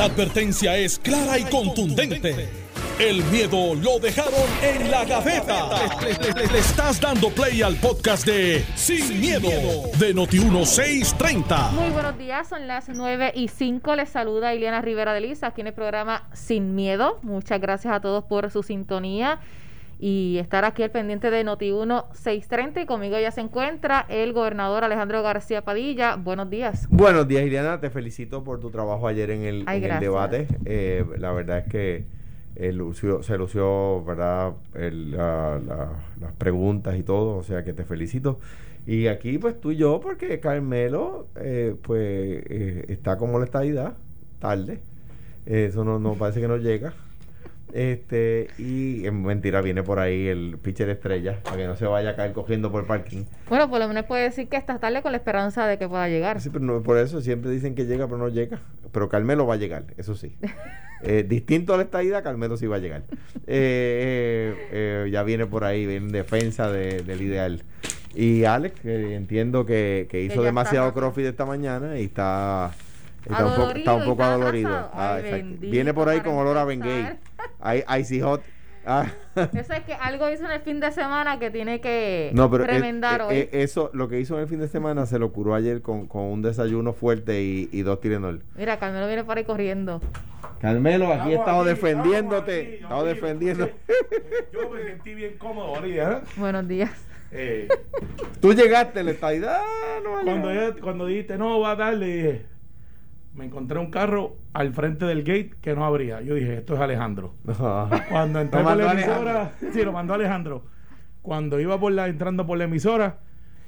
La advertencia es clara y contundente. El miedo lo dejaron en la gaveta. Le, estás dando play al podcast de Sin, miedo, de Noti1630. Muy buenos días, son las 9 y 5. Les saluda Ileana Rivera de Lisa aquí en el programa Sin Miedo. Muchas gracias a todos por su sintonía y estar aquí al pendiente de Noti1 630 y conmigo ya se encuentra el gobernador Alejandro García Padilla. Buenos días. Buenos días, Ileana. Te felicito por tu trabajo ayer en el, debate. Eh, la verdad es que eh, se lució, ¿verdad? las preguntas y todo, o sea que te felicito. Y aquí pues tú y yo, porque Carmelo eh, pues está como la estadidad, tarde. Eso no, no parece que no llega. Este, y en mentira viene por ahí el pitcher estrella, para que no se vaya a caer cogiendo por el parking. Bueno, por lo menos puede decir que esta tarde con la esperanza de que pueda llegar. Sí, pero no, por eso siempre dicen que llega, pero no llega. Pero Carmelo va a llegar, eso sí. Eh, distinto a la estadía, Carmelo sí va a llegar. Eh, eh, ya viene por ahí, en defensa del ideal. Y Alex, que entiendo que, hizo demasiado crossfit esta mañana y está Está un, poco, está un poco adolorido. Ah, Viene por ahí con olor a Bengay. Icy Hot. Ah. Eso es que algo hizo en el fin de semana que tiene que no, pero remendar hoy. eso, lo que hizo en el fin de semana se lo curó ayer con, con un desayuno fuerte y, y dos Tilenol. Mira, Carmelo viene por ahí corriendo. Carmelo, aquí he estado defendiéndote. He estado defendiendo. Yo me sentí bien cómodo ahorita. Buenos días. Eh, Tú llegaste, la estadidad. No cuando, cuando dijiste, no, va a darle, dije me encontré un carro al frente del gate que no abría. Yo dije, esto es Alejandro. Cuando entré por la emisora, sí, lo mandó Alejandro. Cuando iba por la, entrando por la emisora,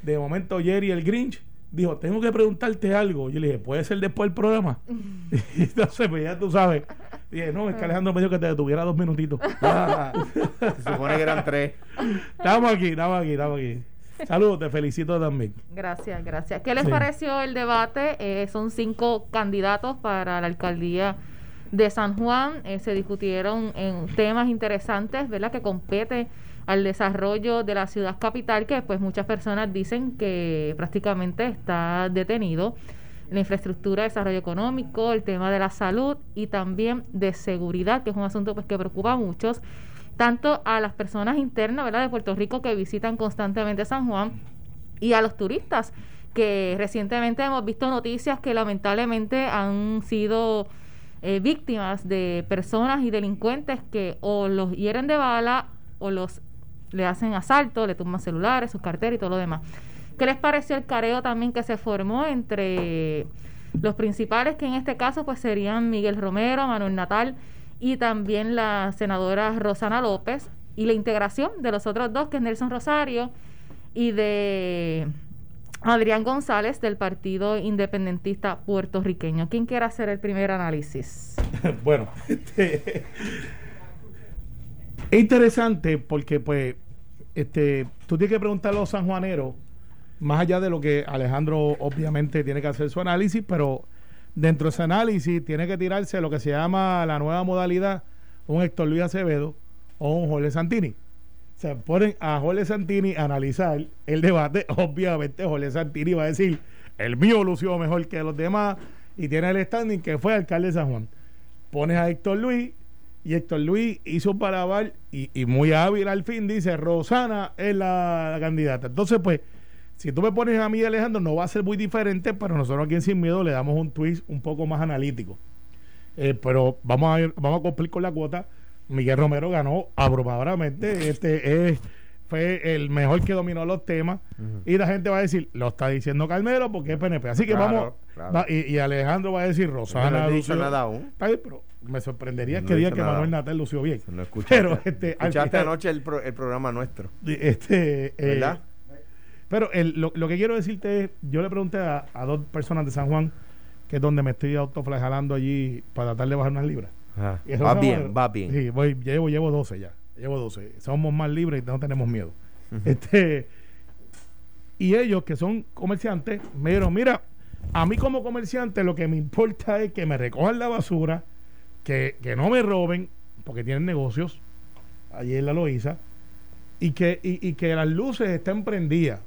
de momento Jerry el Grinch dijo, tengo que preguntarte algo. Yo le dije, ¿puede ser después del programa? y entonces, pues ya tú sabes. dije, no, es que Alejandro me dijo que te detuviera dos minutitos. Se supone que eran tres. Estamos aquí, estamos aquí, estamos aquí. Saludos, te felicito también. Gracias, gracias. ¿Qué les pareció el debate? Eh, son cinco candidatos para la alcaldía de San Juan. Eh, se discutieron en temas interesantes, ¿verdad? Que compete al desarrollo de la ciudad capital, que pues muchas personas dicen que prácticamente está detenido. La infraestructura, desarrollo económico, el tema de la salud y también de seguridad, que es un asunto pues que preocupa a muchos tanto a las personas internas de Puerto Rico que visitan constantemente San Juan y a los turistas que recientemente hemos visto noticias que lamentablemente han sido eh, víctimas de personas y delincuentes que o los hieren de bala o los le hacen asalto, le tumban celulares, sus carteras y todo lo demás. ¿Qué les pareció el careo también que se formó entre los principales, que en este caso pues serían Miguel Romero, Manuel Natal y también la senadora Rosana López y la integración de los otros dos, que es Nelson Rosario y de Adrián González del Partido Independentista Puertorriqueño. ¿Quién quiere hacer el primer análisis? bueno, este, es interesante porque pues este, tú tienes que preguntarle a los sanjuaneros, más allá de lo que Alejandro obviamente tiene que hacer su análisis, pero Dentro de ese análisis tiene que tirarse lo que se llama la nueva modalidad, un Héctor Luis Acevedo o un Jorge Santini. Se ponen a Jorge Santini a analizar el debate. Obviamente Jorge Santini va a decir, el mío lució mejor que los demás y tiene el standing que fue alcalde de San Juan. Pones a Héctor Luis y Héctor Luis hizo un parabar y, muy hábil al fin dice, Rosana es la candidata. Entonces pues si tú me pones a mí, Alejandro, no va a ser muy diferente, pero nosotros aquí en Sin Miedo le damos un twist un poco más analítico. Eh, pero vamos a, vamos a cumplir con la cuota. Miguel Romero ganó abrumadoramente. Este es fue el mejor que dominó los temas. Y la gente va a decir, lo está diciendo Carmelo porque es PNP. Así que vamos. y, Alejandro va a decir, Rosana. No dicho nada aún. pero me sorprendería que diga que Manuel Natal lució bien. No escuchaste, pero este, escuchaste anoche el, el, programa nuestro. Este, eh, ¿Verdad? Pero lo, que quiero decirte es, yo le pregunté a, dos personas de San Juan, que es donde me estoy autoflagelando allí para tratar de bajar unas libras. Va bien, va bien. Sí, voy, llevo, llevo 12 ya. Llevo 12. Somos más libres y no tenemos miedo. este Y ellos, que son comerciantes, me dijeron, mira, a mí como comerciante lo que me importa es que me recojan la basura, que, que no me roben, porque tienen negocios, allí en la Loíza, y que, y, y que las luces estén prendidas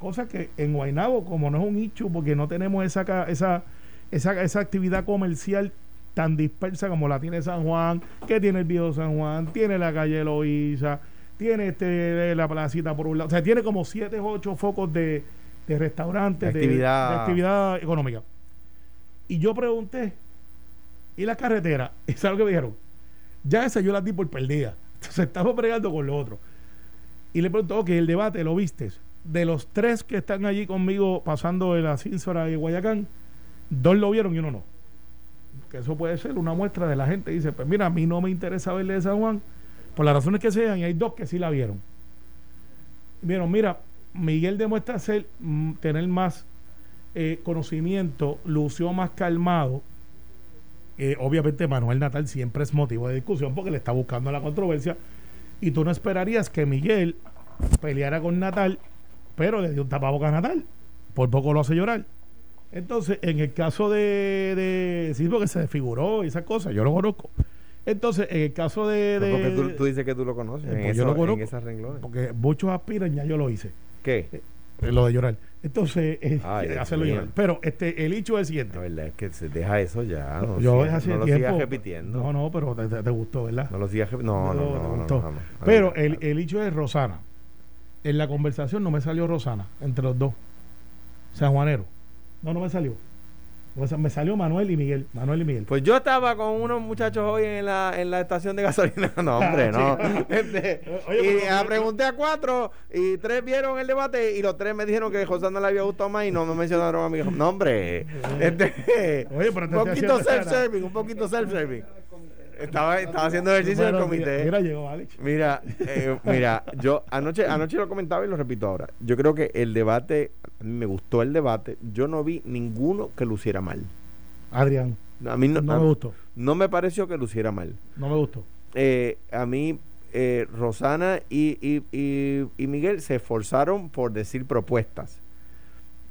Cosa que en Guaynabo, como no es un nicho, porque no tenemos esa, esa, esa, esa actividad comercial tan dispersa como la tiene San Juan, que tiene el viejo San Juan, tiene la calle Loíza, tiene este, la placita por un lado, o sea, tiene como siete o ocho focos de, restaurantes, de actividad. de actividad económica. Y yo pregunté, ¿y la carretera? ¿Y sabes lo que me dijeron? Ya esa yo la di por perdida. Entonces estamos bregando con lo otro. Y le preguntó, que el debate lo viste. De los tres que están allí conmigo pasando de la Cínsora y Guayacán, dos lo vieron y uno no. Que eso puede ser una muestra de la gente. Dice, pues mira, a mí no me interesa verle de San Juan, por las razones que sean, y hay dos que sí la vieron. Vieron, mira, Miguel demuestra ser, mm, tener más eh, conocimiento, lució más calmado. Eh, obviamente Manuel Natal siempre es motivo de discusión porque le está buscando la controversia. Y tú no esperarías que Miguel peleara con Natal, pero le dio un tapaboca a Natal. Por poco lo hace llorar. Entonces, en el caso de, de sí, porque se desfiguró y esas cosas, yo lo conozco. Entonces, en el caso de. porque tú, dices que tú lo conoces. Eh, pues yo lo conozco. Porque muchos aspiran, ya yo lo hice. ¿Qué? lo de llorar. Entonces, eh, hacerlo llorar. Pero este, el hecho es el siguiente. La verdad es que se deja eso ya. No, yo no lo sigas repitiendo. No, no, pero te, gustó, ¿verdad? No lo sigas repitiendo. No, no, no. no, pero el, el hecho es Rosana. En la conversación no me salió Rosana entre los dos. San Juanero. No, no me salió. Me salió Manuel y Miguel. Manuel y Miguel. Pues yo estaba con unos muchachos hoy en la, en la estación de gasolina. No, hombre, no. Este, y a, pregunté a cuatro y tres vieron el debate y los tres me dijeron que José no le había gustado más y no me mencionaron a mi. No, hombre. Este, un poquito self-serving, un poquito self-serving. Estaba, estaba haciendo ejercicio en el comité. Mira, llegó Alex. Mira, eh, mira, yo anoche, anoche lo comentaba y lo repito ahora. Yo creo que el debate, me gustó el debate. Yo no vi ninguno que luciera mal. Adrián. A mí no, me gustó. No me pareció que luciera mal. No me gustó. Eh, a mí, eh, Rosana y, y, y, y Miguel se esforzaron por decir propuestas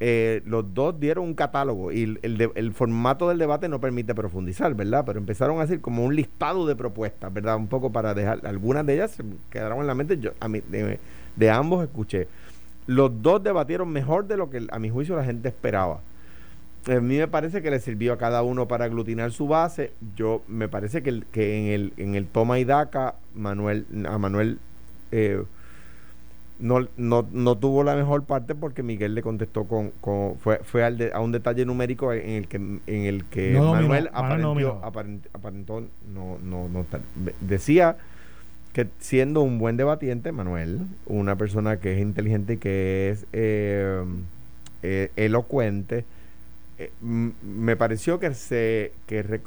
eh, los dos dieron un catálogo y el, formato del debate no permite profundizar, ¿verdad? Pero empezaron a hacer como un listado de propuestas, ¿verdad? Un poco para dejar, algunas de ellas quedaron en la mente, yo a mí, de, ambos escuché. Los dos debatieron mejor de lo que a mi juicio la gente esperaba. A mí me parece que le sirvió a cada uno para aglutinar su base. Yo me parece que, que en, el, en el toma y daca, Manuel, a Manuel eh, no, no, no tuvo la mejor parte porque Miguel le contestó con, con fue, fue al a un detalle numérico en el que en el que Manuel aparentó, no, no, no, decía que siendo un buen debatiente Manuel una persona que es inteligente y que es eh, eh, elocuente eh, me pareció que se que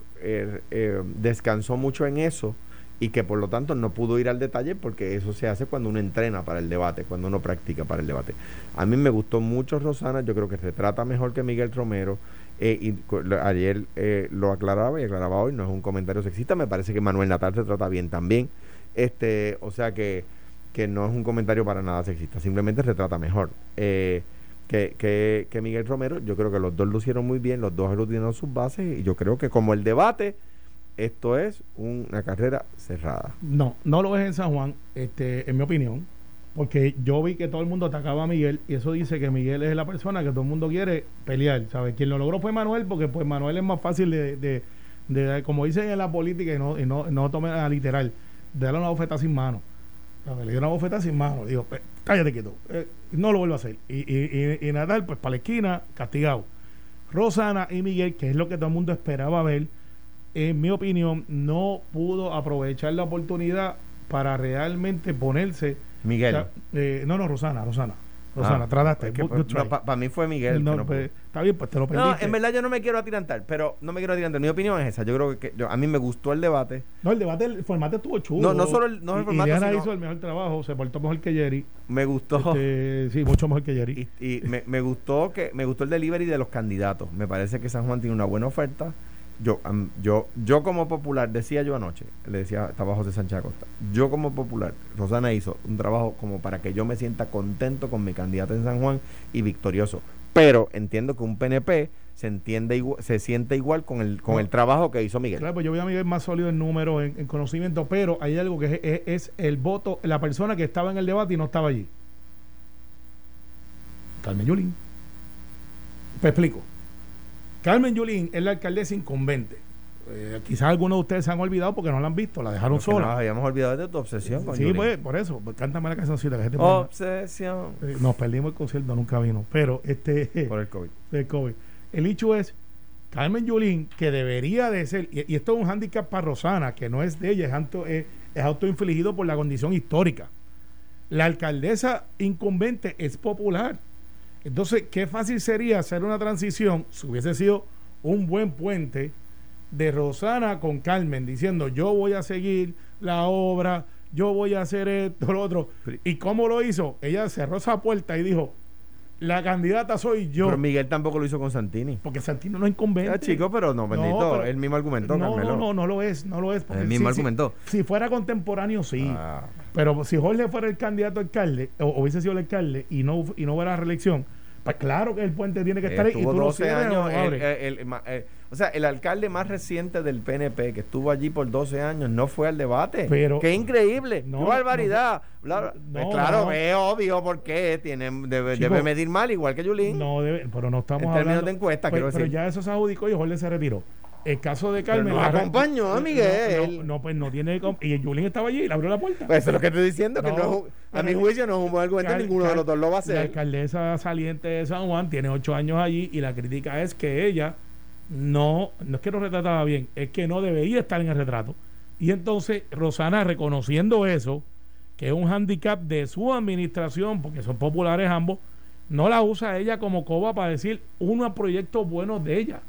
descansó mucho en eso y que por lo tanto no pudo ir al detalle porque eso se hace cuando uno entrena para el debate, cuando uno practica para el debate. A mí me gustó mucho Rosana, yo creo que se trata mejor que Miguel Romero. Eh, y ayer eh, lo aclaraba y aclaraba hoy, no es un comentario sexista, me parece que Manuel Natal se trata bien también. Este, o sea que, que no es un comentario para nada sexista, simplemente se trata mejor. Eh, que, que, que Miguel Romero, yo creo que los dos lo hicieron muy bien, los dos aglutinaron sus bases y yo creo que como el debate esto es una carrera cerrada. No, no lo es en San Juan, este, en mi opinión, porque yo vi que todo el mundo atacaba a Miguel y eso dice que Miguel es la persona que todo el mundo quiere pelear, ¿sabes? Quien lo logró fue Manuel, porque pues Manuel es más fácil de, de, de, como dicen en la política y no, y no, no tome a literal, de darle una bofeta sin mano. Le dio una bofeta sin mano, digo, cállate quieto, eh, no lo vuelvo a hacer. Y, y, y, y Natal, pues para la esquina, castigado. Rosana y Miguel, que es lo que todo el mundo esperaba ver, en mi opinión, no pudo aprovechar la oportunidad para realmente ponerse. Miguel. Eh, no, no, Rosana, Rosana. Rosana, ah, trataste. Para mí fue Miguel. Pues, está bien, pues te lo perdiste. No, en verdad yo no me quiero atirantar, pero no me quiero atirantar. Mi opinión es esa. Yo creo que a mí me gustó el debate. No, el debate, el formato estuvo chulo. No, no solo el, no el formato. Diana hizo el mejor trabajo, se portó mejor que Jerry. Me gustó. Este, sí, mucho mejor que Jerry. Y, me, me, gustó que me gustó el delivery de los candidatos. Me parece que San Juan tiene una buena oferta yo, yo, yo como popular, decía yo anoche, le decía, estaba José Sánchez Acosta, yo como popular, Rosana hizo un trabajo como para que yo me sienta contento con mi candidato en San Juan y victorioso. Pero entiendo que un PNP se entiende igual, se siente igual con el con el trabajo que hizo Miguel. Claro, pues yo voy a Miguel más sólido en números, en, conocimiento, pero hay algo que es, es, el voto, la persona que estaba en el debate y no estaba allí. Carmen Yulín. Te explico. Carmen Yulín es la alcaldesa incumbente. eh, quizás algunos de ustedes se han olvidado porque no la han visto, la dejaron sola. Nos habíamos olvidado de tu obsesión. Con sí, pues, por eso. Pues, cántame la cancioncita. Que obsesión. Eh, nos perdimos el concierto, nunca vino. Pero este. Por el COVID. El COVID. El hecho es Carmen Yulín, que debería de ser, y, esto es un hándicap para Rosana, que no es de ella, es, auto, es, es autoinfligido por la condición histórica. La alcaldesa incumbente es popular. Entonces, qué fácil sería hacer una transición si hubiese sido un buen puente de Rosana con Carmen diciendo yo voy a seguir la obra, yo voy a hacer esto, lo otro. ¿Y cómo lo hizo? Ella cerró esa puerta y dijo, la candidata soy yo. Pero Miguel tampoco lo hizo con Santini. Porque Santini no es inconveniente. Ya, chico, pero no, bendito, el mismo argumento. No, no, no, no lo es, no lo es. el mismo argumento. Si, fuera contemporáneo, sí. Ah. Pero si Jorge fuera el candidato alcalde, o, hubiese sido el alcalde y no, y no hubiera reelección, pues claro que el puente tiene que estar ahí. Y tú 12 años. o sea, el alcalde más reciente del PNP que estuvo allí por 12 años no fue al debate. Pero, ¡Qué increíble! ¡Qué barbaridad! Pues claro, es obvio porque tiene, debe, medir mal, igual que Yulín. No, debe, pero no estamos en términos de encuesta, pero, pero ya eso se adjudicó y Jorge se retiró. El caso de Carmen. No acompañó a Miguel. No, pues no tiene. Y Julín estaba allí y le abrió la puerta. Pues eso es lo que estoy diciendo. que no, a mi juicio no es un buen argumento. ninguno de los dos lo va a hacer. La alcaldesa saliente de San Juan tiene ocho años allí y la crítica es que ella no. No es que no retrataba bien, es que no debería estar en el retrato. Y entonces Rosana, reconociendo eso, que es un hándicap de su administración, porque son populares ambos, no la usa ella como coba para decir unos proyectos buenos de ella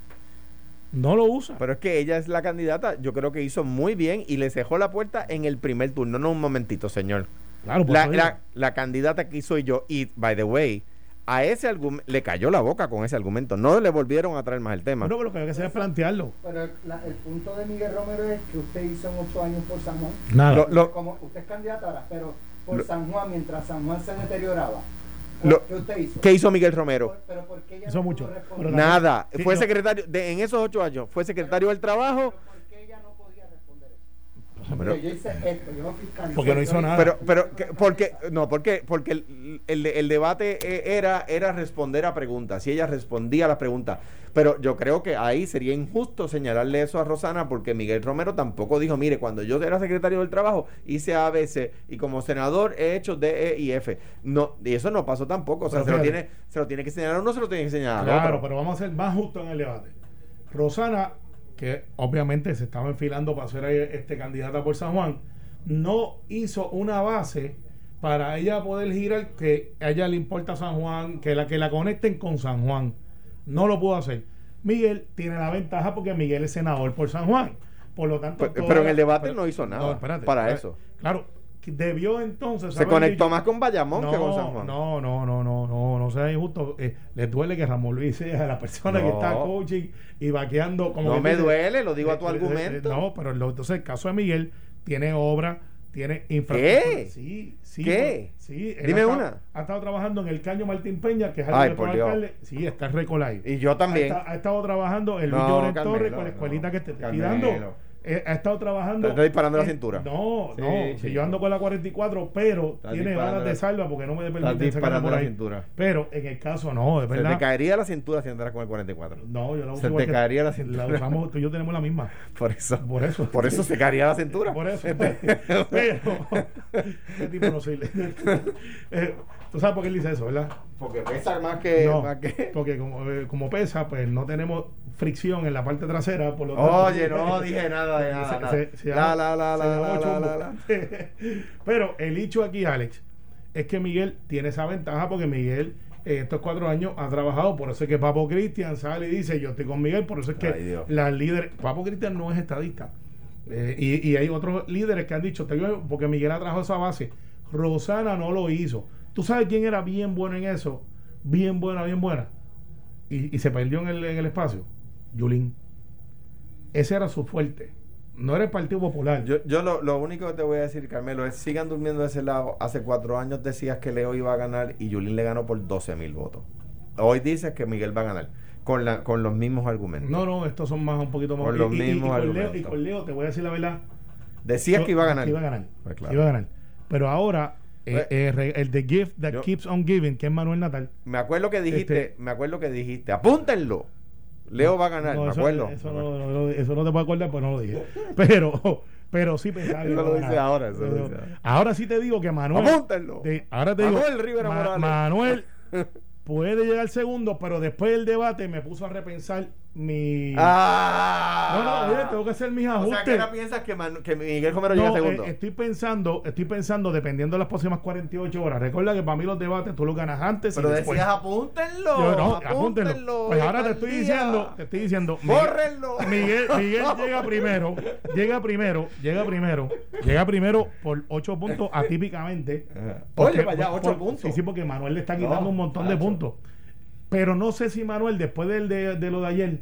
no lo usa. Pero es que ella es la candidata, yo creo que hizo muy bien y le dejó la puerta en el primer turno. No, un momentito, señor. Claro, la, la, candidata que hizo yo, y by the way, a ese argumento le cayó la boca con ese argumento. No le volvieron a traer más el tema. No, pero lo que hay que hacer es plantearlo. Pero el punto de Miguel Romero es que usted hizo en ocho años por San Juan. Nada. como usted es candidata ahora, pero por San Juan, mientras San Juan se deterioraba ¿Qué usted hizo? ¿Qué hizo Miguel Romero? pero ¿por qué hizo mucho. Nada. fue secretario, de, en esos ocho años, fue secretario del trabajo. ¿Por qué ella no podía responder eso? Pero, yo hice esto, yo Porque no hizo nada. Pero, pero, porque, no, porque, porque el, el, el debate e, era, era responder a preguntas. Y ella respondía a las preguntas. Pero yo creo que ahí sería injusto señalarle eso a Rosana porque Miguel Romero tampoco dijo, mire, cuando yo era secretario del trabajo hice ABC y como senador he hecho D, E y F. No, y eso no pasó tampoco. O sea, se lo, tiene, se lo tiene que señalar uno, se lo tiene que señalar Claro, pero vamos a ser más justos en el debate. Rosana, que obviamente se estaba enfilando para ser este candidata por San Juan, no hizo una base para ella poder girar que a ella le importa San Juan, que la que la conecten con San Juan. No lo pudo hacer. Miguel tiene la ventaja porque Miguel es senador por San Juan. Por lo tanto. Pero, en el debate no hizo nada para eso. Claro, debió entonces. Se conectó más con Bayamón que con San Juan. No, no, no, no, no, no sea injusto. Eh, les duele que Ramón Luis sea la persona que está coaching y vaqueando. Como no me duele, lo digo a tu argumento. no, pero entonces el caso de Miguel tiene obra tiene infraestructura. ¿Qué? Sí, sí. ¿Qué? Sí. Dime una. Ha estado trabajando en el Caño Martín Peña, que es el alcalde. Sí, está en Recolay. Y yo también. Ha, estado trabajando en Luis Lloren Torres con la escuelita que te estoy dando eh, ha estado trabajando. ¿Te está disparando la cintura? No, no. Si yo ando con la 44, pero tiene balas de salva porque no me permite sacarla por ahí. La cintura. Pero en el caso no, es verdad. Se te caería la cintura si andaras con el 44. No, yo la uso. Se te caería la cintura. La usamos, tú y yo tenemos la misma. Por eso. Por eso. Por eso se caería la cintura. Por eso. pero. Este tipo no soy. eh, ¿Tú sabes por qué él dice eso, verdad? Porque pesa más que. No, Porque como, eh, como pesa, pues no tenemos fricción en la parte trasera. Por lo tanto, Oye, no dije nada de nada. la, la, la, la, Pero el hecho aquí, Alex, es que Miguel tiene esa ventaja porque Miguel en estos cuatro años ha trabajado. Por eso es que Papo Cristian sale y dice: Yo estoy con Miguel. Por eso es que la líder. Papo Cristian no es estadista. Eh, y, y, hay otros líderes que han dicho: Porque Miguel ha trabajado esa base. Rosana no lo hizo. ¿Tú sabes quién era bien bueno en eso? Bien buena, bien buena. Y, y se perdió en el, en el espacio. Yulín. Ese era su fuerte. No era el Partido Popular. Yo, yo lo, lo, único que te voy a decir, Carmelo, es sigan durmiendo de ese lado. Hace cuatro años decías que Leo iba a ganar y Yulín le ganó por 12 mil votos. Hoy dices que Miguel va a ganar. Con, la, con los mismos argumentos. No, no, estos son más un poquito más. Con los mismos y, argumentos. Leo, y con Leo, te voy a decir la verdad. Decías que iba a ganar. iba a ganar. Pues iba a ganar. Pero ahora eh, eh, el The Gift That Keeps On Giving, que es Manuel Natal. Me acuerdo que dijiste, este me acuerdo que dijiste, apúntenlo Leo va a ganar, me acuerdo. Eso no, eso no te puedo acordar, pues no lo dije. Pero, pero sí pensaba Eso lo dice ahora. Eso pero, lo dice ahora. ahora sí te digo que Manuel. Apúntenlo. te- ahora te digo. Manuel Rivera Ma- Morales. Manuel puede llegar segundo, pero después del debate me puso a repensar mi. ¡Ah! No, no, oye, tengo que hacer mis O ajustes. sea, que ahora piensas que, Manu- que Miguel Romero No, llega segundo. eh, estoy pensando, estoy pensando, dependiendo de las próximas 48 horas. Recuerda que para mí los debates tú los ganas antes Pero y después. decías apúntenlo. Yo, no, apúntenlo. apúntenlo. Pues ahora te estoy diciendo, te estoy diciendo. Miguel- Bórrenlo. Miguel, Miguel llega primero, llega primero, llega primero, llega primero por 8 puntos atípicamente. Ajá. Porque- Oye, vaya, ocho por- puntos. Sí, sí, porque Manuel le está quitando No, un montón de puntos. Pero no sé si Manuel, después del de, de lo de ayer,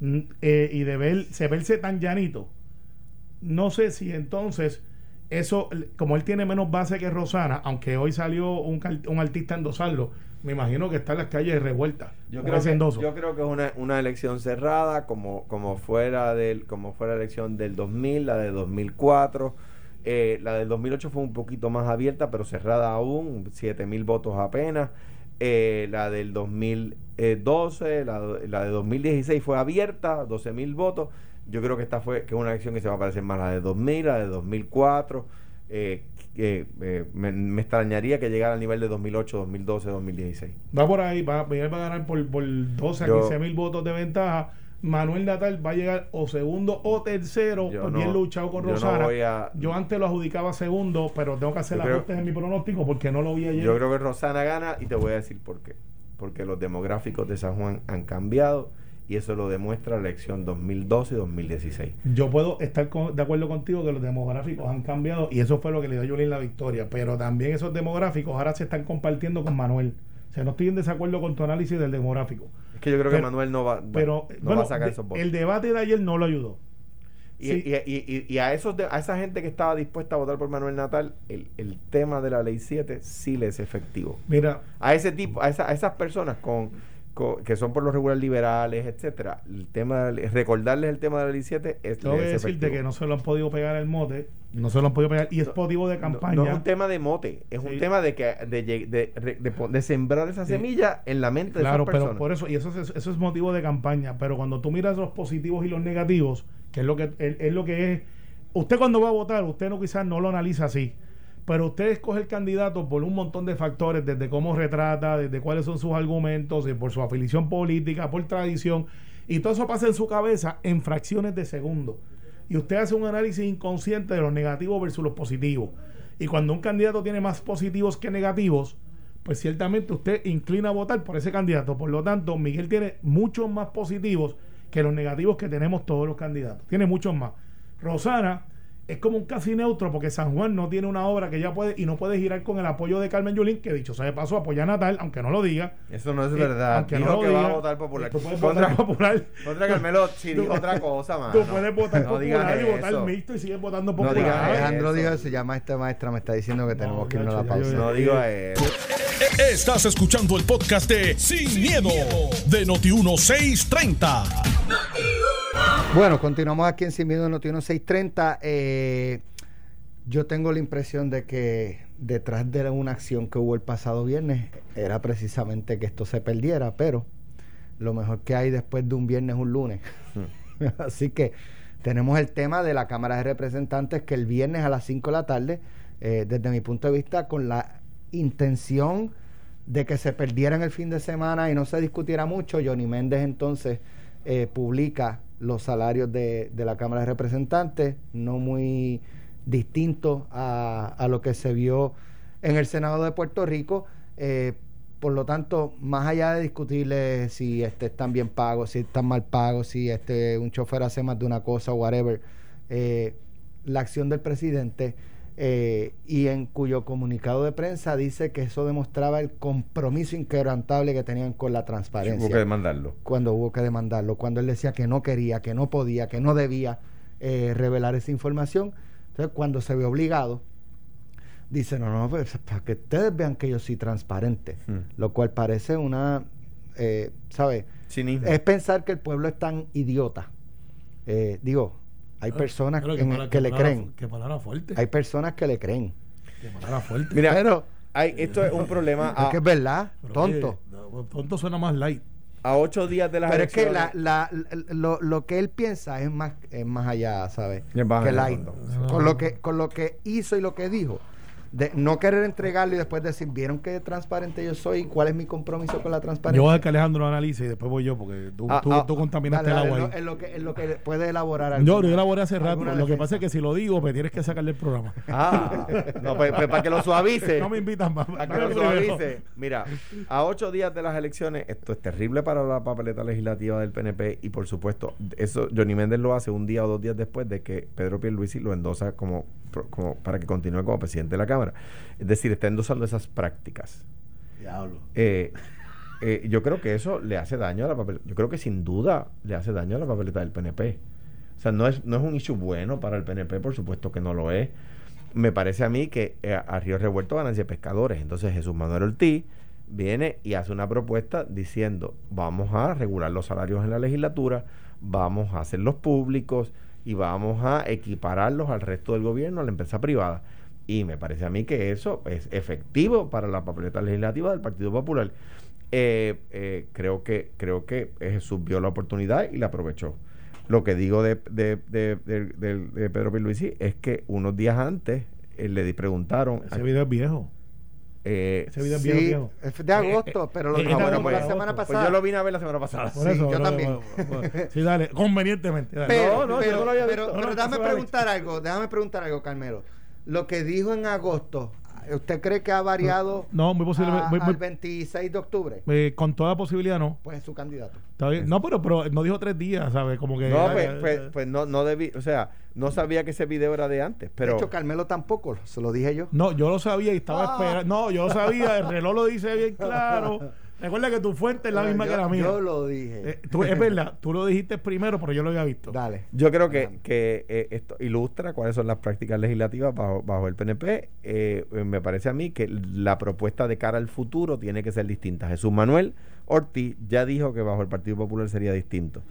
mm, eh, y de ver, se verse tan llanito, no sé si entonces eso, como él tiene menos base que Rosana, aunque hoy salió un, un artista a endosarlo, me imagino que está en las calles revueltas. Yo creo, que, yo creo que es una, una elección cerrada, como, como, fuera del, como fuera la elección del 2000, la de 2004. Eh, la del 2008 fue un poquito más abierta, pero cerrada aún, 7 mil votos apenas. Eh, la del 2012, la, la de 2016 fue abierta, 12 mil votos. Yo creo que esta fue que es una elección que se va a parecer más a la de 2000, la de 2004. Eh, que, eh, me, me extrañaría que llegara al nivel de 2008, 2012, 2016. Va por ahí, va, Miguel va a ganar por, por 12 a Yo- 15 mil votos de ventaja. Manuel Natal va a llegar o segundo o tercero, Yo pues no- bien luchado con yo no Rosana. a- Yo antes lo adjudicaba segundo, pero tengo que hacer las ajustes en mi pronóstico porque no lo vi ayer. Yo creo que Rosana gana y te voy a decir por qué. Porque los demográficos de San Juan han cambiado y eso lo demuestra la elección 2012 y 2016. Yo puedo estar con- de acuerdo contigo que los demográficos han cambiado y eso fue lo que le dio a Yulín la victoria. Pero también esos demográficos ahora se están compartiendo con Manuel. O sea, no estoy en desacuerdo con tu análisis del demográfico. Es que yo creo que Manuel no va, Pero no bueno, va a sacar de- esos votos. el debate de ayer no lo ayudó. Y, sí. y- y- y- y a, esos de- a esa gente que estaba dispuesta a votar por Manuel Natal, el, el tema de la ley 7 sí le es efectivo. Mira, A ese tipo, a, esa- a esas personas con- que son por lo regular liberales, etcétera, el tema recordarles el tema de la ley 7 es, tengo que decirte efectivo. que no se lo han podido pegar el mote, no se lo han podido pegar y es No, motivo de campaña. No, es un tema de mote, es Sí. un tema de que de, de, de- sembrar esa Sí. semilla en la mente Claro, de esas pero personas. por eso, y eso es, eso es motivo de campaña. Pero cuando tú miras los positivos y los negativos, que es lo que es, es lo que es, usted cuando va a votar, usted no quizás no lo analiza así. Pero usted escoge el candidato por un montón de factores, desde cómo retrata, desde cuáles son sus argumentos, y por su afiliación política, por tradición, y todo eso pasa en su cabeza en fracciones de segundo. Y usted hace un análisis inconsciente de los negativos versus los positivos. Y cuando un candidato tiene más positivos que negativos, pues ciertamente usted inclina a votar por ese candidato. Por lo tanto, Miguel tiene muchos más positivos que los negativos que tenemos todos los candidatos. Tiene muchos más. Rosana es como un casi neutro porque San Juan no tiene una obra que ya puede y no puede girar con el apoyo de Carmen Yulín, que dicho sea de paso apoya a Natal, aunque no lo diga. Eso no es Eh, verdad. aunque Dijo no lo que va a diga, votar popular. Tú puedes Contra, votar popular. contra Carmelo, si dijo otra cosa, más. Tú puedes votar no digas popular y votar eso. mixto y sigues votando No popular. digas Alejandro eso. diga eso, ya maestra maestra me está diciendo que tenemos No, que irnos a la pausa. yo- No digo eso. Estás escuchando el podcast de Sin, miedo, de Noti1630. Bueno, continuamos aquí en Sin Miedo en Noti 630. Eh, yo tengo la impresión de que detrás de una acción que hubo el pasado viernes era precisamente que esto se perdiera, pero lo mejor que hay después de un viernes es un lunes. Así que tenemos el tema de la Cámara de Representantes que el viernes a las 5 de la tarde, eh, desde mi punto de vista, con la intención de que se perdiera en el fin de semana y no se discutiera mucho, Johnny Méndez entonces eh, publica los salarios de, de la Cámara de Representantes, no muy distintos a, a lo que se vio en el Senado de Puerto Rico. Eh, por lo tanto, más allá de discutirle si este están bien pagos, si están mal pagos, si este un chofer hace más de una cosa, whatever, eh, la acción del presidente eh, y en cuyo comunicado de prensa dice que eso demostraba el compromiso inquebrantable que tenían con la transparencia Hubo que demandarlo. cuando hubo que demandarlo, cuando él decía que no quería, que no podía, que no debía eh, revelar esa información. Entonces, cuando se ve obligado, dice, no, no, pues, para que ustedes vean que yo soy transparente, Hmm. lo cual parece una, eh, ¿sabes? Es pensar que el pueblo es tan idiota. Eh, digo, hay personas en- palabra- que, le creen, Que palabra fuerte. hay personas que le creen. Que palabra fuerte. Mira, Pero hay, esto es un problema. es que ah, es verdad, Pero tonto. que- no, tonto suena más light. a ocho días de las Pero es que la, la, lo, lo, que él piensa es más, es más allá, ¿sabes? que la, con, lo que, con lo que hizo y lo que dijo de no querer entregarlo y después decir, ¿vieron qué transparente yo soy? ¿Cuál es mi compromiso con la transparencia? Yo voy a que Alejandro lo analice y después voy yo, porque tú, ah, tú, ah, contaminaste el agua. En lo, que, lo que puede elaborar. Yo, yo elaboré hace rato. Lo que pasa es que si lo digo, pues tienes que sacarle el programa. Ah, no, pues, pues, para que lo suavice. No me invitan más. Para que lo suavice. Mira, a ocho días de las elecciones, esto es terrible para la papeleta legislativa del PNP y por supuesto, eso Johnny Méndez lo hace un día o dos días después de que Pedro Pierluisi lo endosa como, como para que continúe como presidente de la Cámara. Es decir, está endosando esas prácticas. Diablo. Eh, eh, yo creo que eso le hace daño a la papeleta. Yo creo que sin duda le hace daño a la papeleta del PNP. O sea, no es, no es un issue bueno para el PNP, por supuesto que no lo es. Me parece a mí que eh, a Río Revuelto ganancia pescadores. Entonces Jesús Manuel Ortiz viene y hace una propuesta diciendo vamos a regular los salarios en la legislatura, vamos a hacerlos públicos y vamos a equipararlos al resto del gobierno, a la empresa privada. Y me parece a mí que eso es efectivo para la papeleta legislativa del Partido Popular. Eh, eh, creo que creo que Jesús vio la oportunidad y la aprovechó. Lo que digo de, de, de, de Pedro Pierluisi es que unos días antes eh, le preguntaron... Ese video es viejo. Ese video es viejo, Es de agosto, pero lo vimos la semana pasada. Pues yo lo vine a ver la semana pasada. sí, yo también. sí, dale, convenientemente. Pero, no, no, pero, no pero, pero déjame preguntar algo, déjame preguntar algo, Carmelo lo que dijo en agosto, ¿usted cree que ha variado no, muy posible, al 26 de octubre? Eh, con toda posibilidad no. Pues es su candidato. No, pero, pero no dijo tres días, ¿sabes? Como que... No, pues, pues, pues, no, no debí, o sea, no sabía que ese video era de antes, pero... De hecho, Carmelo tampoco, se lo dije yo. No, yo lo sabía y estaba ah. esperando. No, yo lo sabía, el reloj lo dice bien claro. Recuerda que tu fuente es la misma que la mía. Yo lo dije. Eh, es verdad, tú lo dijiste primero, pero yo lo había visto. Dale. Yo creo que, que eh, esto ilustra cuáles son las prácticas legislativas bajo, bajo el PNP. Eh, me parece a mí que la propuesta de cara al futuro tiene que ser distinta. Jesús Manuel Ortiz ya dijo que bajo el Partido Popular sería distinto.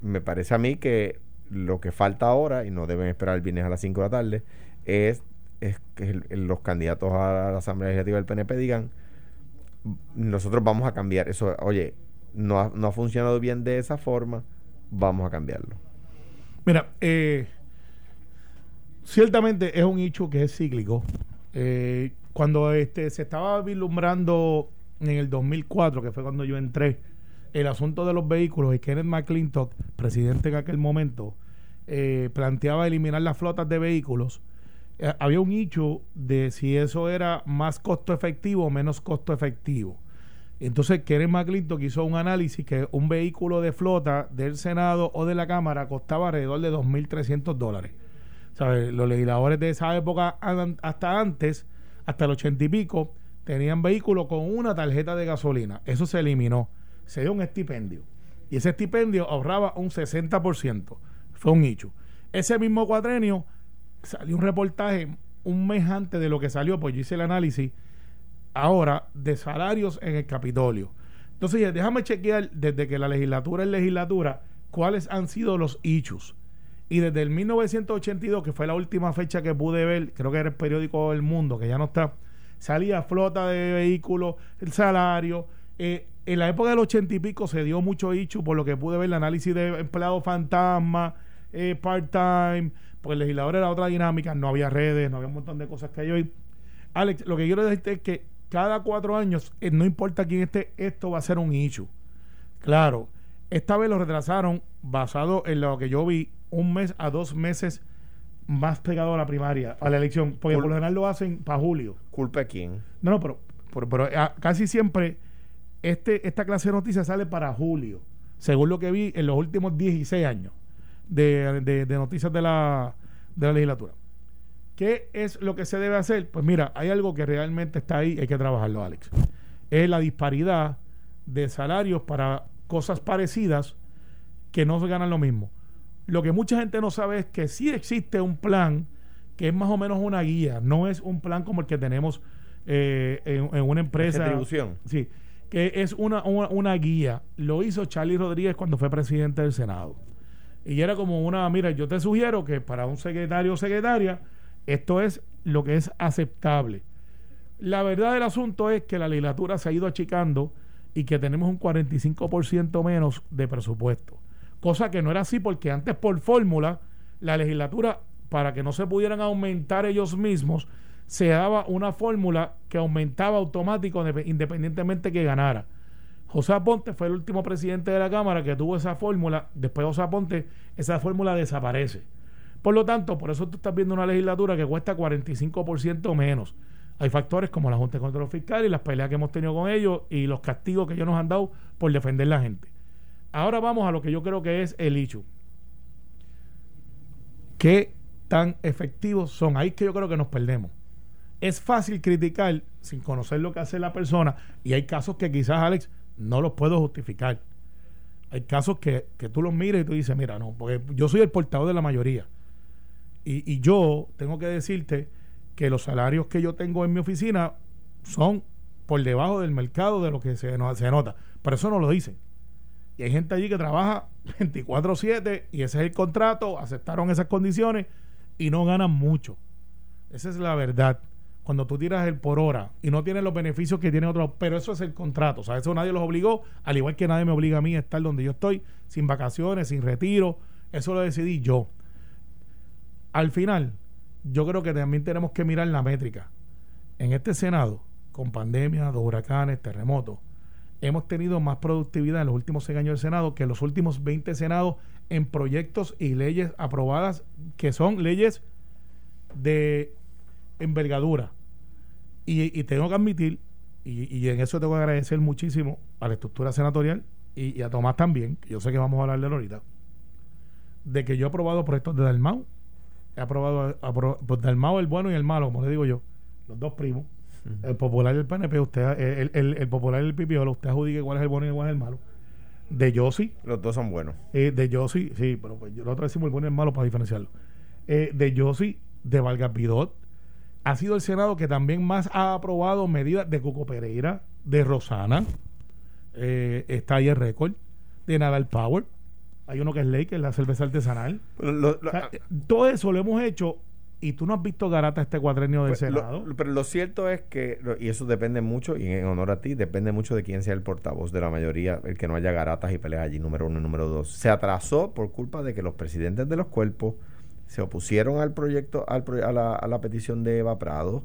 me parece a mí que lo que falta ahora, y no deben esperar el viernes a las 5 de la tarde, es, es que los candidatos a la Asamblea Legislativa del PNP digan nosotros vamos a cambiar eso. Oye, no ha, no ha funcionado bien de esa forma, vamos a cambiarlo. Mira, eh, ciertamente es un hecho que es cíclico. Eh, cuando este, se estaba vislumbrando en el 2004, que fue cuando yo entré, el asunto de los vehículos y Kenneth McClintock, presidente en aquel momento, eh, planteaba eliminar las flotas de vehículos eh, había un hecho de si eso era más costo efectivo o menos costo efectivo. Entonces, Keren McClintock hizo un análisis que un vehículo de flota del Senado o de la Cámara costaba alrededor de 2.300 dólares. ¿Sabes? Los legisladores de esa época, hasta antes, hasta el ochenta y pico, tenían vehículos con una tarjeta de gasolina. Eso se eliminó. Se dio un estipendio. Y ese estipendio ahorraba un 60%. Fue un hecho. Ese mismo cuatrenio salió un reportaje un mes antes de lo que salió, pues yo hice el análisis ahora de salarios en el Capitolio. Entonces, déjame chequear desde que la legislatura es legislatura cuáles han sido los hechos. Y desde el 1982, que fue la última fecha que pude ver, creo que era el periódico El Mundo, que ya no está, salía flota de vehículos, el salario. Eh, en la época del ochenta y pico se dio mucho hecho por lo que pude ver el análisis de empleados fantasma, eh, part-time, porque el legislador era otra dinámica, no había redes, no había un montón de cosas que hay hoy. Alex, lo que quiero decirte es que cada cuatro años, eh, no importa quién esté, esto va a ser un issue. Claro, esta vez lo retrasaron basado en lo que yo vi, un mes a dos meses más pegado a la primaria, a la elección, porque por lo general lo hacen para julio. ¿Culpa a quién? No, no, pero, pero, ah, casi siempre este, esta clase de noticias sale para julio, según lo que vi en los últimos 16 años de, noticias de la, de la legislatura. ¿Qué es lo que se debe hacer? Pues mira, hay algo que realmente está ahí, hay que trabajarlo, Alex. Es la disparidad de salarios para cosas parecidas que no se ganan lo mismo. Lo que mucha gente no sabe es que sí existe un plan que es más o menos una guía, no es un plan como el que tenemos eh, en, una empresa. Distribución. Sí, que es una, una, una guía. Lo hizo Charlie Rodríguez cuando fue presidente del Senado. Y era como una, mira, yo te sugiero que para un secretario o secretaria, esto es lo que es aceptable. La verdad del asunto es que la legislatura se ha ido achicando y que tenemos un 45% menos de presupuesto. Cosa que no era así porque antes por fórmula la legislatura, para que no se pudieran aumentar ellos mismos, se daba una fórmula que aumentaba automático independientemente que ganara. José Aponte fue el último presidente de la Cámara que tuvo esa fórmula. Después de José Aponte, esa fórmula desaparece. Por lo tanto, por eso tú estás viendo una legislatura que cuesta 45% menos. Hay factores como la Junta de Control Fiscal y las peleas que hemos tenido con ellos y los castigos que ellos nos han dado por defender la gente. Ahora vamos a lo que yo creo que es el hecho. ¿Qué tan efectivos son? Ahí que yo creo que nos perdemos. Es fácil criticar sin conocer lo que hace la persona y hay casos que quizás, Alex, no los puedo justificar. Hay casos que, que tú los mires y tú dices, mira, no, porque yo soy el portador de la mayoría. Y, y yo tengo que decirte que los salarios que yo tengo en mi oficina son por debajo del mercado de lo que se, se nota. Pero eso no lo dicen. Y hay gente allí que trabaja 24/7 y ese es el contrato, aceptaron esas condiciones y no ganan mucho. Esa es la verdad. Cuando tú tiras el por hora y no tienes los beneficios que tiene otro, pero eso es el contrato. O sea, eso nadie los obligó, al igual que nadie me obliga a mí a estar donde yo estoy, sin vacaciones, sin retiro. Eso lo decidí yo. Al final, yo creo que también tenemos que mirar la métrica. En este Senado, con pandemia, dos huracanes, terremotos, hemos tenido más productividad en los últimos seis años del Senado que en los últimos 20 Senados en proyectos y leyes aprobadas que son leyes de envergadura. Y, tengo que admitir, y, en eso tengo que agradecer muchísimo a la estructura senatorial y, a Tomás también, que yo sé que vamos a hablar de él ahorita, de que yo he aprobado proyectos de Dalmau, he aprobado, pues Dalmau el bueno y el malo, como le digo yo, los dos primos, el popular y el PNP, usted, el, el, el popular y el pipiolo, usted adjudique cuál es el bueno y cuál es el malo. De Yossi. Los dos son buenos. Eh, de Yossi, sí, pero pues, lo otro decimos el bueno y el malo para diferenciarlo. Eh, de Yossi, de Valga Pidot, ha sido el Senado que también más ha aprobado medidas de Coco Pereira, de Rosana, eh, está ahí el récord, de Nadal Power. Hay uno que es ley, que es la cerveza artesanal. todo eso lo hemos hecho y tú no has visto garata este cuadrenio del pues, Senado. pero lo cierto es que, y eso depende mucho, y en honor a ti, depende mucho de quién sea el portavoz de la mayoría, el que no haya garatas y peleas allí, número uno y número dos. Se atrasó por culpa de que los presidentes de los cuerpos se opusieron al proyecto, al, a, la, a, la, petición de Eva Prado.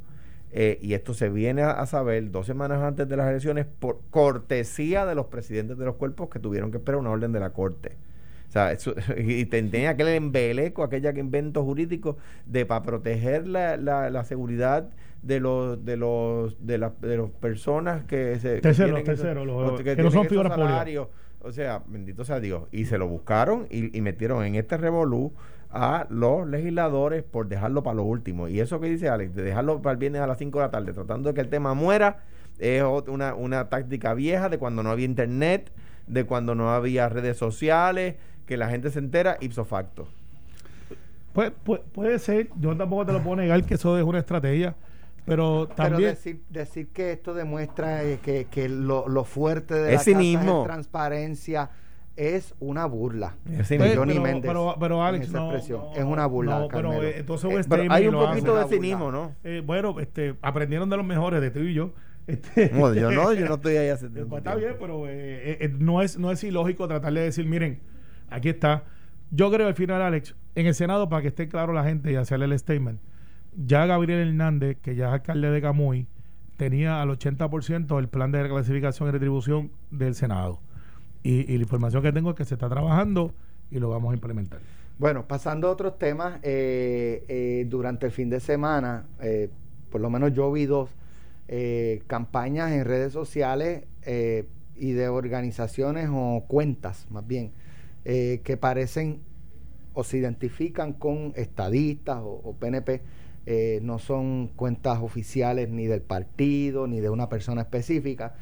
Eh, y esto se viene a, saber dos semanas antes de las elecciones por cortesía de los presidentes de los cuerpos que tuvieron que esperar una orden de la Corte. O sea, eso, y tenía aquel embeleco, aquella invento jurídico de para proteger la, la, seguridad de los de los de las de las personas que se tercero, tercero, los, que, no son figuras. O sea, bendito sea Dios. Y se lo buscaron y, y metieron en este revolú a los legisladores por dejarlo para lo último. Y eso que dice Alex, de dejarlo para el viernes a las 5 de la tarde, tratando de que el tema muera, es una, una táctica vieja de cuando no había internet, de cuando no había redes sociales, que la gente se entera ipso facto. Pues, puede ser, yo tampoco te lo puedo negar que eso es una estrategia. Pero también. decir, decir que esto demuestra eh, que, que lo, lo, fuerte de la casa transparencia es una burla. Pues, pero, pero, pero, Alex, no, es una burla. pero, eh, entonces eh, hay un poquito de cinismo, ¿no? Eh, bueno, este, aprendieron de los mejores, de tú y yo. Este, yo no, yo no estoy ahí hace tiempo. Pues, está bien, pero no, es, no es ilógico tratar de decir, miren, aquí está. Yo creo al final, Alex, en el Senado, para que esté claro la gente y hacerle el statement, ya Gabriel Hernández, que ya es alcalde de Camuy, tenía al 80% el plan de reclasificación y retribución del Senado. Y, la información que tengo es que se está trabajando y lo vamos a implementar. Bueno, pasando a otros temas, eh, eh, durante el fin de semana, eh, por lo menos yo vi dos campañas en redes sociales y de organizaciones o cuentas, más bien, que parecen o se identifican con estadistas o PNP. no son cuentas oficiales ni del partido ni de una persona específica,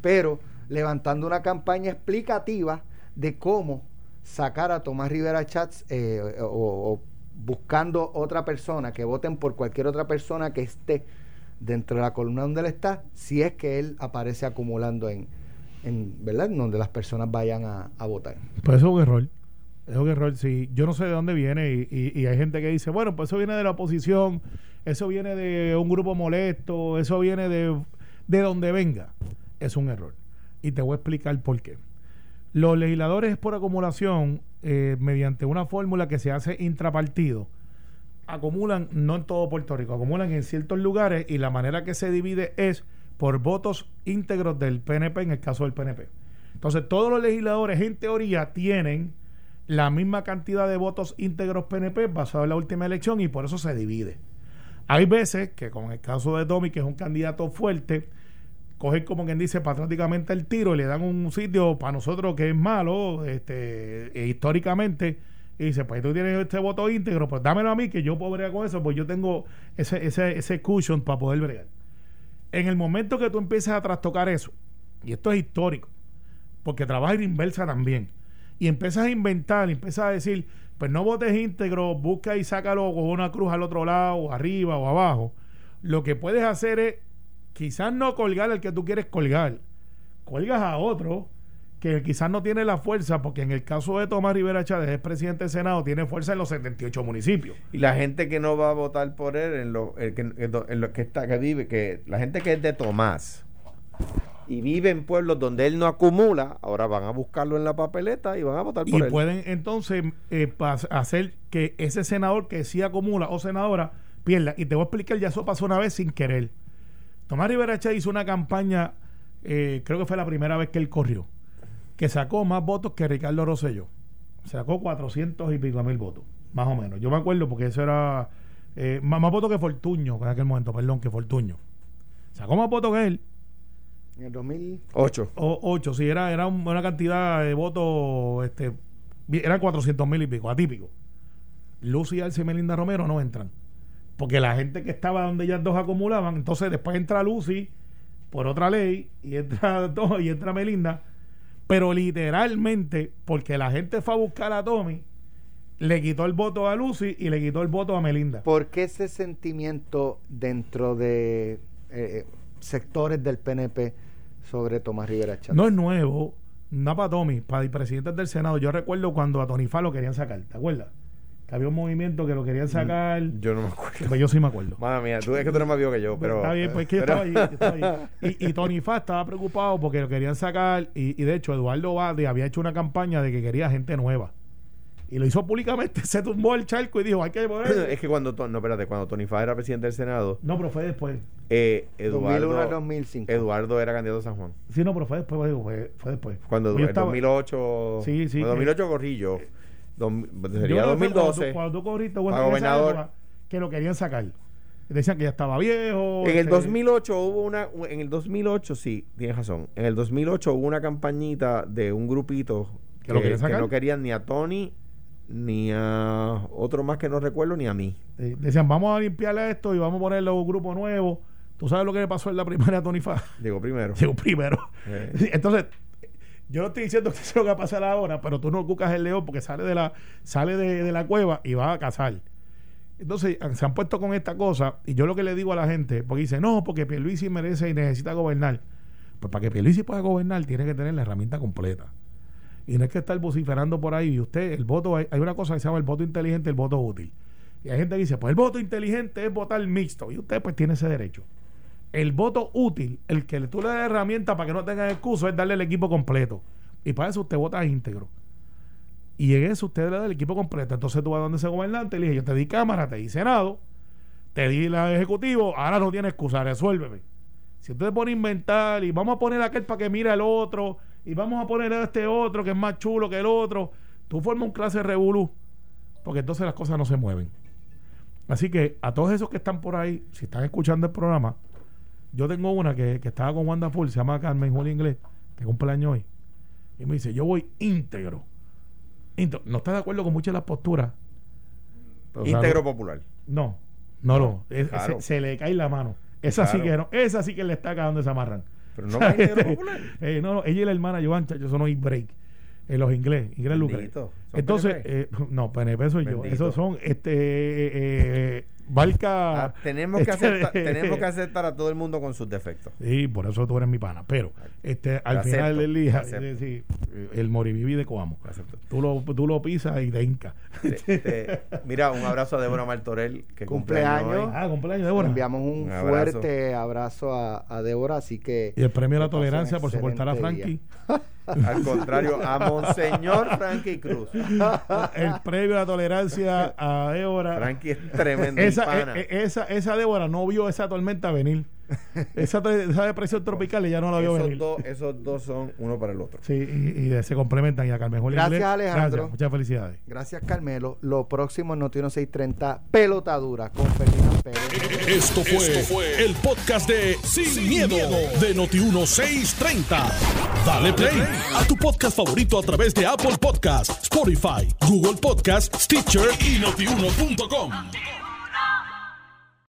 pero levantando una campaña explicativa de cómo sacar a Tomás Rivera Chats eh, o, buscando otra persona, que voten por cualquier otra persona que esté dentro de la columna donde él está, si es que él aparece acumulando en, en ¿verdad? donde las personas vayan a, votar. Pues eso es un error. Es un error, sí. Yo no sé de dónde viene y, y, hay gente que dice, bueno, pues eso viene de la oposición, eso viene de un grupo molesto, eso viene de, de donde venga. Es un error. Y te voy a explicar por qué. Los legisladores por acumulación, eh, mediante una fórmula que se hace intrapartido, acumulan, no en todo Puerto Rico, acumulan en ciertos lugares y la manera que se divide es por votos íntegros del PNP en el caso del PNP. Entonces, todos los legisladores en teoría tienen la misma cantidad de votos íntegros PNP basado en la última elección y por eso se divide. Hay veces que, como en el caso de Tommy, que es un candidato fuerte, cogen como quien dice patrióticamente el tiro y le dan un sitio para nosotros que es malo, este, e históricamente, y dice, pues tú tienes este voto íntegro, pues dámelo a mí que yo podría con eso, pues yo tengo ese, ese, ese cushion para poder bregar. En el momento que tú empiezas a trastocar eso, y esto es histórico, porque trabaja en inversa también, y empiezas a inventar, y empiezas a decir, pues no votes íntegro, busca y sácalo con una cruz al otro lado, arriba o abajo. Lo que puedes hacer es quizás no colgar el que tú quieres colgar, colgas a otro que quizás no tiene la fuerza, porque en el caso de Tomás Rivera Chávez, es presidente del Senado, tiene fuerza en los 78 municipios. Y la gente que no va a votar por él, en lo, que, que está, que vive, que la gente que es de Tomás y vive en pueblos donde él no acumula, ahora van a buscarlo en la papeleta y van a votar por él. Y pueden entonces eh, hacer que ese senador que sí acumula o senadora pierda. Y te voy a explicar, ya eso pasó una vez sin querer. Tomás Rivera Chávez hizo una campaña, eh, creo que fue la primera vez que él corrió, que sacó más votos que Ricardo Rosselló. Sacó 400 y pico mil votos, más o menos. Yo me acuerdo porque eso era eh, más, votos que Fortuño en aquel momento, perdón, que Fortuño. Sacó más votos que él. En el 2008. O, 8, sí, era, era una cantidad de votos, este, eran 400 mil y pico, atípico. Lucy Arce y Melinda Romero no entran porque la gente que estaba donde ellas dos acumulaban, entonces después entra Lucy por otra ley y entra y entra Melinda, pero literalmente porque la gente fue a buscar a Tommy, le quitó el voto a Lucy y le quitó el voto a Melinda. ¿Por qué ese sentimiento dentro de eh, sectores del PNP sobre Tomás Rivera Chávez? No es nuevo, no para Tommy, para el presidente del Senado. Yo recuerdo cuando a Tony Fa lo querían sacar, ¿te acuerdas? Había un movimiento que lo querían mm, sacar. Yo no me acuerdo. Pues yo sí me acuerdo. Madre mía, tú es que tú eres más viejo que yo, pero. Está bien, pues es que yo estaba ahí. Estaba Y, Tony Fa estaba preocupado porque lo querían sacar. Y, de hecho, Eduardo Bade había hecho una campaña de que quería gente nueva. Y lo hizo públicamente, se tumbó el charco y dijo, hay que es que cuando, no, espérate, cuando Tony Fa era presidente del Senado. No, pero fue después. Eh, Eduardo, 2005. Eduardo era candidato a San Juan. Sí, no, pero fue después, fue, fue después. Cuando en 2008. Sí, sí. En 2008 corrillo. Eh, sería 2012. Cuando, tú corriste, bueno, gobernador. que lo querían sacar. Decían que ya estaba viejo. En el 2008 este hubo una. En el 2008, sí, tienes razón. En el 2008 hubo una campañita de un grupito que, lo que no querían ni a Tony ni a otro más que no recuerdo ni a mí. decían, vamos a limpiarle esto y vamos a ponerle un grupo nuevo. ¿Tú sabes lo que le pasó en la primera a Tony Fa? Llegó primero. Llegó primero. Entonces, yo no estoy diciendo que eso es lo que va a pasar ahora, pero tú no cucas el león porque sale de la, sale de, la cueva y va a cazar. Entonces se han puesto con esta cosa y yo lo que le digo a la gente, porque dice, no, porque Pierluisi merece y necesita gobernar. Pues para que Pierluisi pueda gobernar tiene que tener la herramienta completa. Y no es que estar vociferando por ahí y usted, el voto, hay, una cosa que se llama el voto inteligente y el voto útil. Y hay gente que dice, pues el voto inteligente es votar mixto y usted pues tiene ese derecho. El voto útil, el que tú le das herramienta para que no tengan excusa, es darle el equipo completo. Y para eso usted vota íntegro. Y en eso usted le da el equipo completo. Entonces tú vas donde ese gobernante y le dije, yo te di Cámara, te di Senado, te di la Ejecutivo, ahora no tiene excusa, resuélveme. Si usted pone a inventar y vamos a poner aquel para que mire al otro, y vamos a poner a este otro que es más chulo que el otro, tú formas un clase revolú, porque entonces las cosas no se mueven. Así que a todos esos que están por ahí, si están escuchando el programa, yo tengo una que, estaba con Wanda Full, se llama Carmen Julio Inglés, que cumple año hoy. Y me dice, yo voy íntegro. No está de acuerdo con muchas de las posturas. íntegro popular. No, no, no. se, le cae la mano. Esa sí que no. Esa sí que le está cagando esa amarran. Pero no va íntegro popular. Eh, no, no, ella y la hermana Joan, yo son hoy break. En los inglés, inglés Lucas. Entonces, eh, no, PNP soy yo. Esos son este Valca. Ah, tenemos, que aceptar, tenemos que aceptar a todo el mundo con sus defectos. Sí, por eso tú eres mi pana. Pero este, al final del día, sí, el moribibi de Coamo. Tú lo, tú lo pisas y te hinca. mira, un abrazo a Débora Martorell, que cumpleaños. Ah, cumpleaños, Débora. Enviamos un, fuerte abrazo a, a, Débora, así que. Y el premio a la tolerancia por soportar a Frankie. Al contrario, a Monseñor Frankie Cruz. El premio a la tolerancia a Débora. Frankie es tremendo. Esa, e, e, esa, esa Débora no vio esa tormenta venir. esa, esa, depresión tropical ya no la vio venir. esos dos son uno para el otro. Sí, y, y se complementan. Y a Carmen Gracias, Alejandro. muchas felicidades. Gracias, Carmelo. Lo próximo en Noticiero 630, pelotadura con Ferdinand Pérez. Esto fue, Esto fue el podcast de Sin, miedo, de Noti 630 Dale play a tu podcast favorito a través de Apple Podcasts, Spotify, Google Podcasts, Stitcher y notiuno.com.